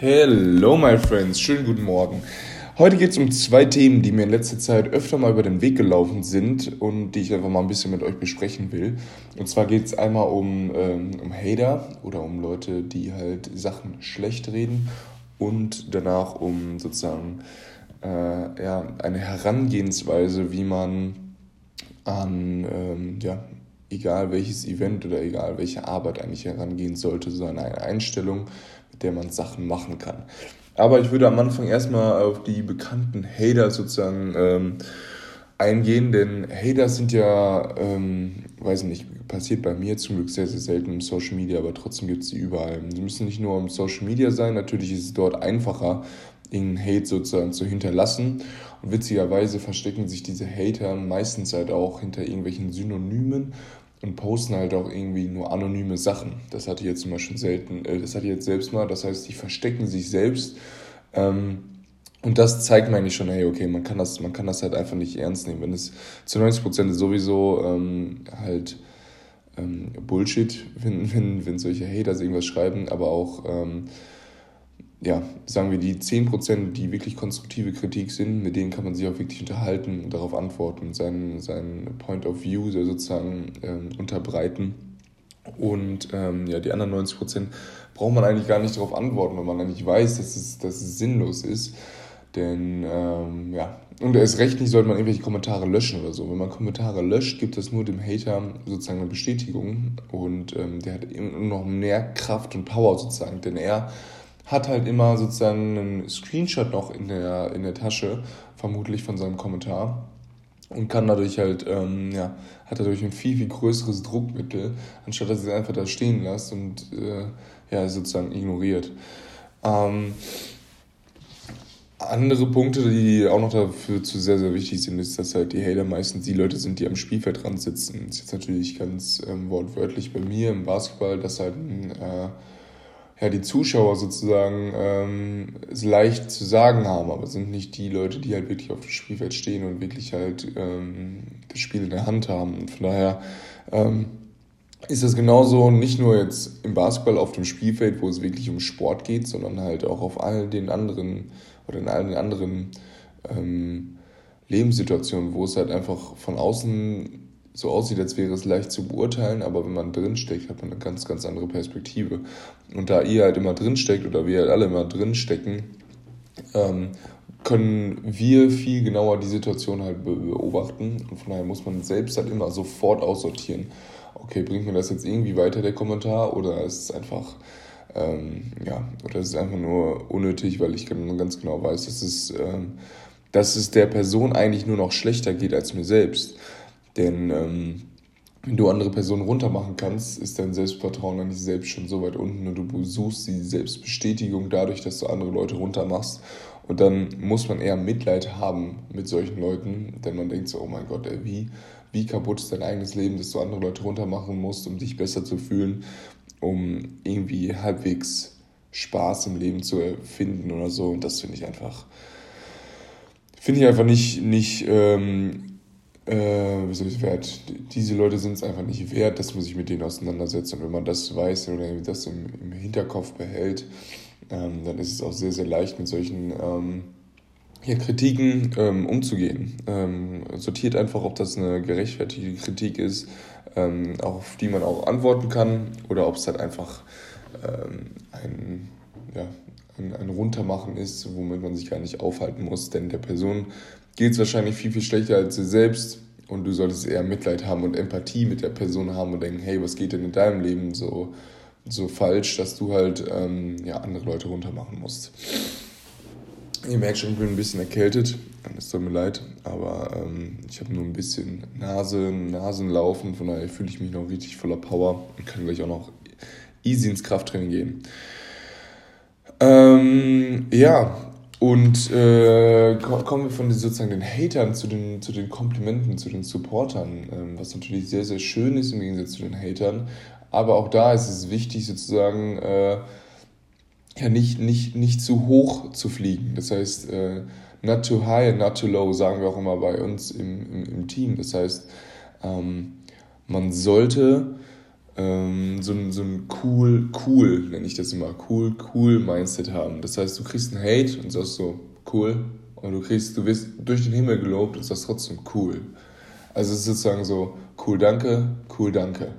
Hello, my friends. Schönen guten Morgen. Heute geht es um zwei Themen, die mir in letzter Zeit öfter mal über den Weg gelaufen sind und die ich einfach mal ein bisschen mit euch besprechen will. Und zwar geht es einmal um, ähm, um Hater oder um Leute, die halt Sachen schlecht reden und danach um sozusagen äh, ja, eine Herangehensweise, wie man an, ähm, ja, egal welches Event oder egal welche Arbeit eigentlich herangehen sollte, so eine Einstellung, der man Sachen machen kann. Aber ich würde am Anfang erstmal auf die bekannten Hater sozusagen ähm, eingehen, denn Hater sind ja, ähm, weiß nicht, passiert bei mir zum Glück sehr, sehr selten im Social Media, aber trotzdem gibt es sie überall. Sie müssen nicht nur im Social Media sein, natürlich ist es dort einfacher, irgendeinen Hate sozusagen zu hinterlassen. Und witzigerweise verstecken sich diese Hater meistens halt auch hinter irgendwelchen Synonymen und posten halt auch irgendwie nur anonyme Sachen. Das hatte ich jetzt zum Beispiel selten, äh, das hatte ich jetzt selbst mal. Das heißt, die verstecken sich selbst. Ähm, und das zeigt mir eigentlich schon, hey, okay, man kann das, man kann das halt einfach nicht ernst nehmen. Wenn es zu 90 Prozent sowieso ähm, halt ähm, Bullshit, wenn, wenn, wenn solche Haters irgendwas schreiben, aber auch ähm, ja, sagen wir, die 10%, die wirklich konstruktive Kritik sind, mit denen kann man sich auch wirklich unterhalten und darauf antworten, seinen, seinen Point of View sozusagen ähm, unterbreiten. Und ähm, ja, die anderen 90% braucht man eigentlich gar nicht darauf antworten, weil man eigentlich weiß, dass es, dass es sinnlos ist. Denn ähm, ja, und erst recht nicht sollte man irgendwelche Kommentare löschen oder so. Wenn man Kommentare löscht, gibt es nur dem Hater sozusagen eine Bestätigung und ähm, der hat immer noch mehr Kraft und Power sozusagen, denn er hat halt immer sozusagen einen Screenshot noch in der, in der Tasche, vermutlich von seinem Kommentar. Und kann dadurch halt, ähm, ja, hat dadurch ein viel, viel größeres Druckmittel, anstatt dass er es einfach da stehen lässt und äh, ja, sozusagen ignoriert. Ähm, andere Punkte, die auch noch dafür zu sehr, sehr wichtig sind, ist, dass halt die Hater meistens die Leute sind, die am Spielfeldrand sitzen. Das ist jetzt natürlich ganz ähm, wortwörtlich bei mir im Basketball, dass halt ein äh, ja, die Zuschauer sozusagen ähm, es leicht zu sagen haben, aber sind nicht die Leute, die halt wirklich auf dem Spielfeld stehen und wirklich halt ähm, das Spiel in der Hand haben. Und von daher ähm, ist das genauso nicht nur jetzt im Basketball auf dem Spielfeld, wo es wirklich um Sport geht, sondern halt auch auf all den anderen oder in allen anderen ähm, Lebenssituationen, wo es halt einfach von außen so aussieht, als wäre es leicht zu beurteilen, aber wenn man drinsteckt, hat man eine ganz, ganz andere Perspektive. Und da ihr halt immer drinsteckt oder wir halt alle immer drinstecken, ähm, können wir viel genauer die Situation halt beobachten. Und von daher muss man selbst halt immer sofort aussortieren. Okay, bringt mir das jetzt irgendwie weiter, der Kommentar, oder ist es einfach, ähm, ja, oder ist es einfach nur unnötig, weil ich ganz genau weiß, dass es, ähm, dass es der Person eigentlich nur noch schlechter geht als mir selbst. Denn ähm, wenn du andere Personen runtermachen kannst, ist dein Selbstvertrauen an dich selbst schon so weit unten und du suchst die Selbstbestätigung dadurch, dass du andere Leute runtermachst. Und dann muss man eher Mitleid haben mit solchen Leuten, denn man denkt so, oh mein Gott, ey, wie, wie kaputt ist dein eigenes Leben, dass du andere Leute runtermachen musst, um dich besser zu fühlen, um irgendwie halbwegs Spaß im Leben zu finden oder so. Und das finde ich einfach, finde ich einfach nicht, nicht ähm, äh, wie soll ich wert, diese Leute sind es einfach nicht wert, dass man sich mit denen auseinandersetzt. Und wenn man das weiß oder das im, im Hinterkopf behält, ähm, dann ist es auch sehr, sehr leicht, mit solchen ähm, ja, Kritiken ähm, umzugehen. Ähm, sortiert einfach, ob das eine gerechtfertigte Kritik ist, ähm, auf die man auch antworten kann, oder ob es halt einfach ähm, ein, ja, ein, ein Runtermachen ist, womit man sich gar nicht aufhalten muss. Denn der Person geht es wahrscheinlich viel, viel schlechter als dir selbst. Und du solltest eher Mitleid haben und Empathie mit der Person haben und denken, hey, was geht denn in deinem Leben so, so falsch, dass du halt ähm, ja, andere Leute runtermachen musst. Ihr merkt schon, ich bin ein bisschen erkältet. Es tut mir leid, aber ähm, ich habe nur ein bisschen Nase, Nasenlaufen. Von daher fühle ich mich noch richtig voller Power und kann gleich auch noch easy ins Krafttraining gehen. Ähm, ja, und äh, kommen wir von sozusagen den Hatern zu den, zu den Komplimenten, zu den Supportern, ähm, was natürlich sehr, sehr schön ist im Gegensatz zu den Hatern. Aber auch da ist es wichtig, sozusagen äh, ja, nicht, nicht, nicht zu hoch zu fliegen. Das heißt, äh, not too high not too low, sagen wir auch immer bei uns im, im, im Team. Das heißt, ähm, man sollte ähm, so, ein, so ein cool, cool, nenne ich das immer, cool, cool Mindset haben. Das heißt, du kriegst einen Hate und sagst so, cool, und du kriegst, du wirst durch den Himmel gelobt und sagst trotzdem cool. Also es ist sozusagen so, cool, danke, cool, danke.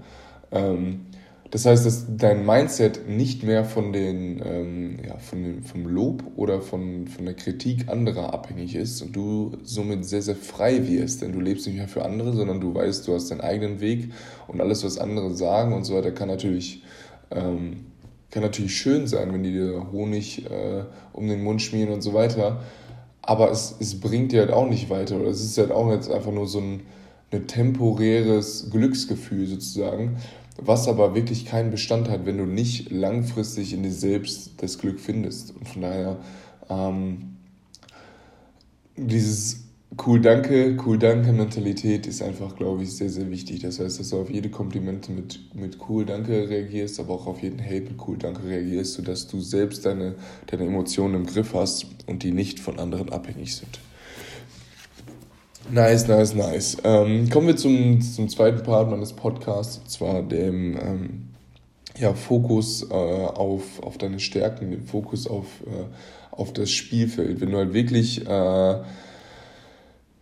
Ähm, das heißt, dass dein Mindset nicht mehr von den, ähm, ja, von den, vom Lob oder von, von der Kritik anderer abhängig ist und du somit sehr, sehr frei wirst, denn du lebst nicht mehr für andere, sondern du weißt, du hast deinen eigenen Weg und alles, was andere sagen und so weiter, kann natürlich, ähm, kann natürlich schön sein, wenn die dir Honig äh, um den Mund schmieren und so weiter, aber es, es bringt dir halt auch nicht weiter oder es ist halt auch jetzt einfach nur so ein, ein temporäres Glücksgefühl sozusagen was aber wirklich keinen Bestand hat, wenn du nicht langfristig in dir selbst das Glück findest. Und von daher, ähm, dieses cool danke, cool danke Mentalität ist einfach, glaube ich, sehr, sehr wichtig. Das heißt, dass du auf jede Komplimente mit, mit cool danke reagierst, aber auch auf jeden Hate mit cool danke reagierst, sodass du selbst deine, deine Emotionen im Griff hast und die nicht von anderen abhängig sind. Nice, nice, nice. Ähm, kommen wir zum, zum zweiten Part meines Podcasts, und zwar dem ähm, ja, Fokus äh, auf, auf deine Stärken, den Fokus auf, äh, auf das Spielfeld. Wenn du halt wirklich äh,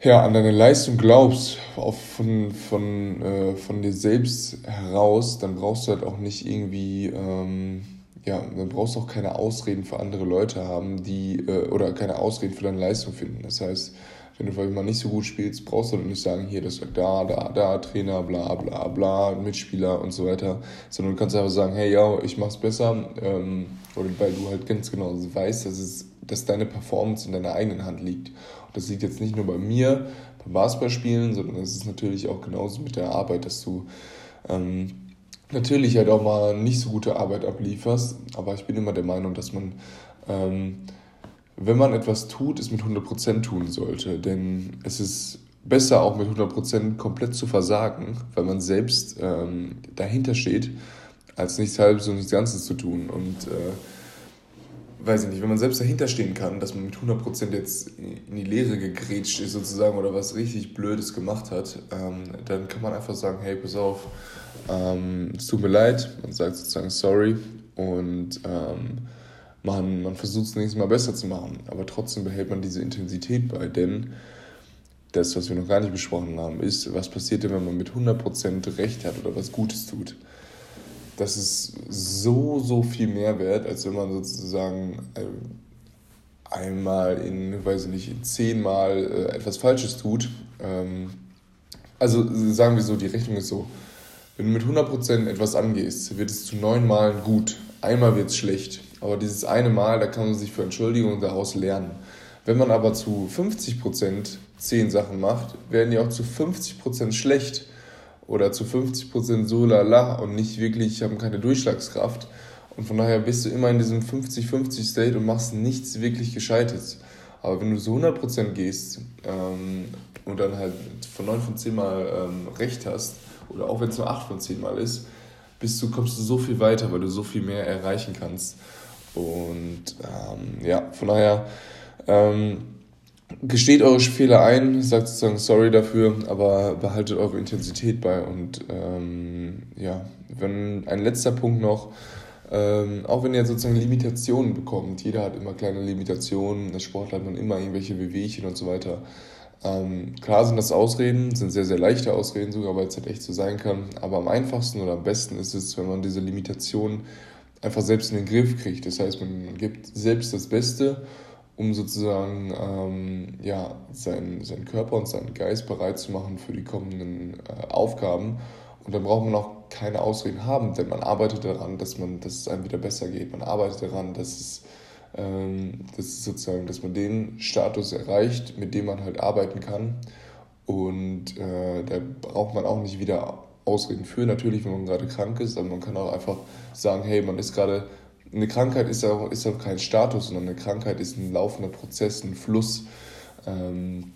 ja, an deine Leistung glaubst, auf, von, von, äh, von dir selbst heraus, dann brauchst du halt auch nicht irgendwie, ähm, ja, dann brauchst du auch keine Ausreden für andere Leute haben, die, äh, oder keine Ausreden für deine Leistung finden. Das heißt, wenn du mal nicht so gut spielst, brauchst du nicht sagen, hier, das da, da, da, Trainer, bla, bla, bla, Mitspieler und so weiter, sondern du kannst einfach sagen, hey, ja, ich mach's besser, ähm, oder weil du halt ganz genau weißt, dass, es, dass deine Performance in deiner eigenen Hand liegt. Und das liegt jetzt nicht nur bei mir, beim Basketballspielen, sondern es ist natürlich auch genauso mit der Arbeit, dass du ähm, natürlich halt auch mal nicht so gute Arbeit ablieferst, aber ich bin immer der Meinung, dass man ähm, wenn man etwas tut, es mit 100% tun sollte. Denn es ist besser auch mit 100% komplett zu versagen, weil man selbst ähm, dahinter steht, als nichts halbes und nichts Ganzes zu tun. Und äh, weiß ich nicht, wenn man selbst dahinter stehen kann, dass man mit 100% jetzt in die Leere gegrätscht ist sozusagen oder was richtig Blödes gemacht hat, ähm, dann kann man einfach sagen, hey, pass auf, ähm, es tut mir leid, man sagt sozusagen sorry und ähm, man, man versucht es nächstes Mal besser zu machen, aber trotzdem behält man diese Intensität bei, denn das, was wir noch gar nicht besprochen haben, ist, was passiert denn, wenn man mit 100% Recht hat oder was Gutes tut. Das ist so, so viel mehr wert, als wenn man sozusagen äh, einmal in, weiß ich nicht, zehnmal äh, etwas Falsches tut. Ähm, also sagen wir so, die Rechnung ist so, wenn du mit 100% etwas angehst, wird es zu neun Malen gut. Einmal wird es schlecht. Aber dieses eine Mal, da kann man sich für Entschuldigung daraus lernen. Wenn man aber zu 50% zehn Sachen macht, werden die auch zu 50% schlecht oder zu 50% so lala und nicht wirklich, haben keine Durchschlagskraft. Und von daher bist du immer in diesem 50-50 State und machst nichts wirklich Gescheites. Aber wenn du so 100% gehst ähm, und dann halt von 9 von 10 Mal ähm, recht hast, oder auch wenn es nur 8 von 10 Mal ist, bist du, kommst du so viel weiter, weil du so viel mehr erreichen kannst. Und ähm, ja, von daher ähm, gesteht eure Fehler ein, sagt sozusagen sorry dafür, aber behaltet eure Intensität bei. Und ähm, ja, wenn ein letzter Punkt noch, ähm, auch wenn ihr sozusagen Limitationen bekommt, jeder hat immer kleine Limitationen, das Sport hat man immer irgendwelche Wehwehchen und so weiter. Ähm, klar sind das Ausreden, sind sehr, sehr leichte Ausreden sogar, weil es halt echt so sein kann. Aber am einfachsten oder am besten ist es, wenn man diese Limitationen einfach selbst in den Griff kriegt. Das heißt, man gibt selbst das Beste, um sozusagen ähm, ja, seinen, seinen Körper und seinen Geist bereit zu machen für die kommenden äh, Aufgaben. Und dann braucht man auch keine Ausreden haben, denn man arbeitet daran, dass, man, dass es einem wieder besser geht. Man arbeitet daran, dass es ähm, dass, sozusagen, dass man den Status erreicht, mit dem man halt arbeiten kann. Und äh, da braucht man auch nicht wieder Ausreden für, natürlich, wenn man gerade krank ist, aber man kann auch einfach sagen, hey, man ist gerade, eine Krankheit ist auch, ist auch kein Status, sondern eine Krankheit ist ein laufender Prozess, ein Fluss. Ähm,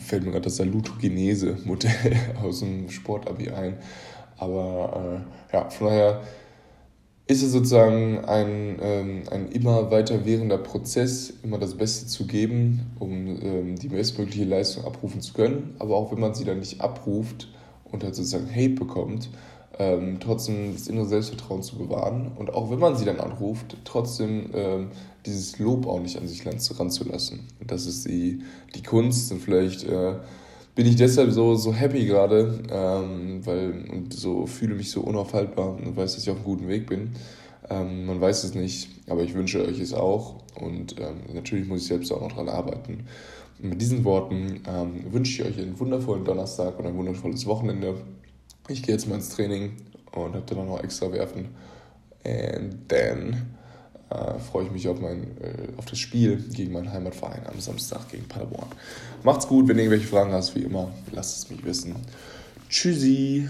fällt mir gerade das Salutogenese-Modell aus dem Sportabi ein. Aber äh, ja, von daher ist es sozusagen ein, ähm, ein immer weiter währender Prozess, immer das Beste zu geben, um ähm, die bestmögliche Leistung abrufen zu können. Aber auch wenn man sie dann nicht abruft, und halt sozusagen Hate bekommt, ähm, trotzdem das innere Selbstvertrauen zu bewahren und auch wenn man sie dann anruft, trotzdem ähm, dieses Lob auch nicht an sich ranzulassen. Das ist die, die Kunst und vielleicht äh, bin ich deshalb so, so happy gerade, ähm, weil und so fühle mich so unaufhaltbar und weiß, dass ich auf einem guten Weg bin. Ähm, man weiß es nicht, aber ich wünsche euch es auch und ähm, natürlich muss ich selbst auch noch dran arbeiten. Und mit diesen Worten ähm, wünsche ich euch einen wundervollen Donnerstag und ein wundervolles Wochenende. Ich gehe jetzt mal ins Training und habe dann noch extra werfen. And then äh, freue ich mich auf, mein, äh, auf das Spiel gegen meinen Heimatverein am Samstag gegen Paderborn. Macht's gut, wenn ihr irgendwelche Fragen hast, wie immer, lasst es mich wissen. Tschüssi!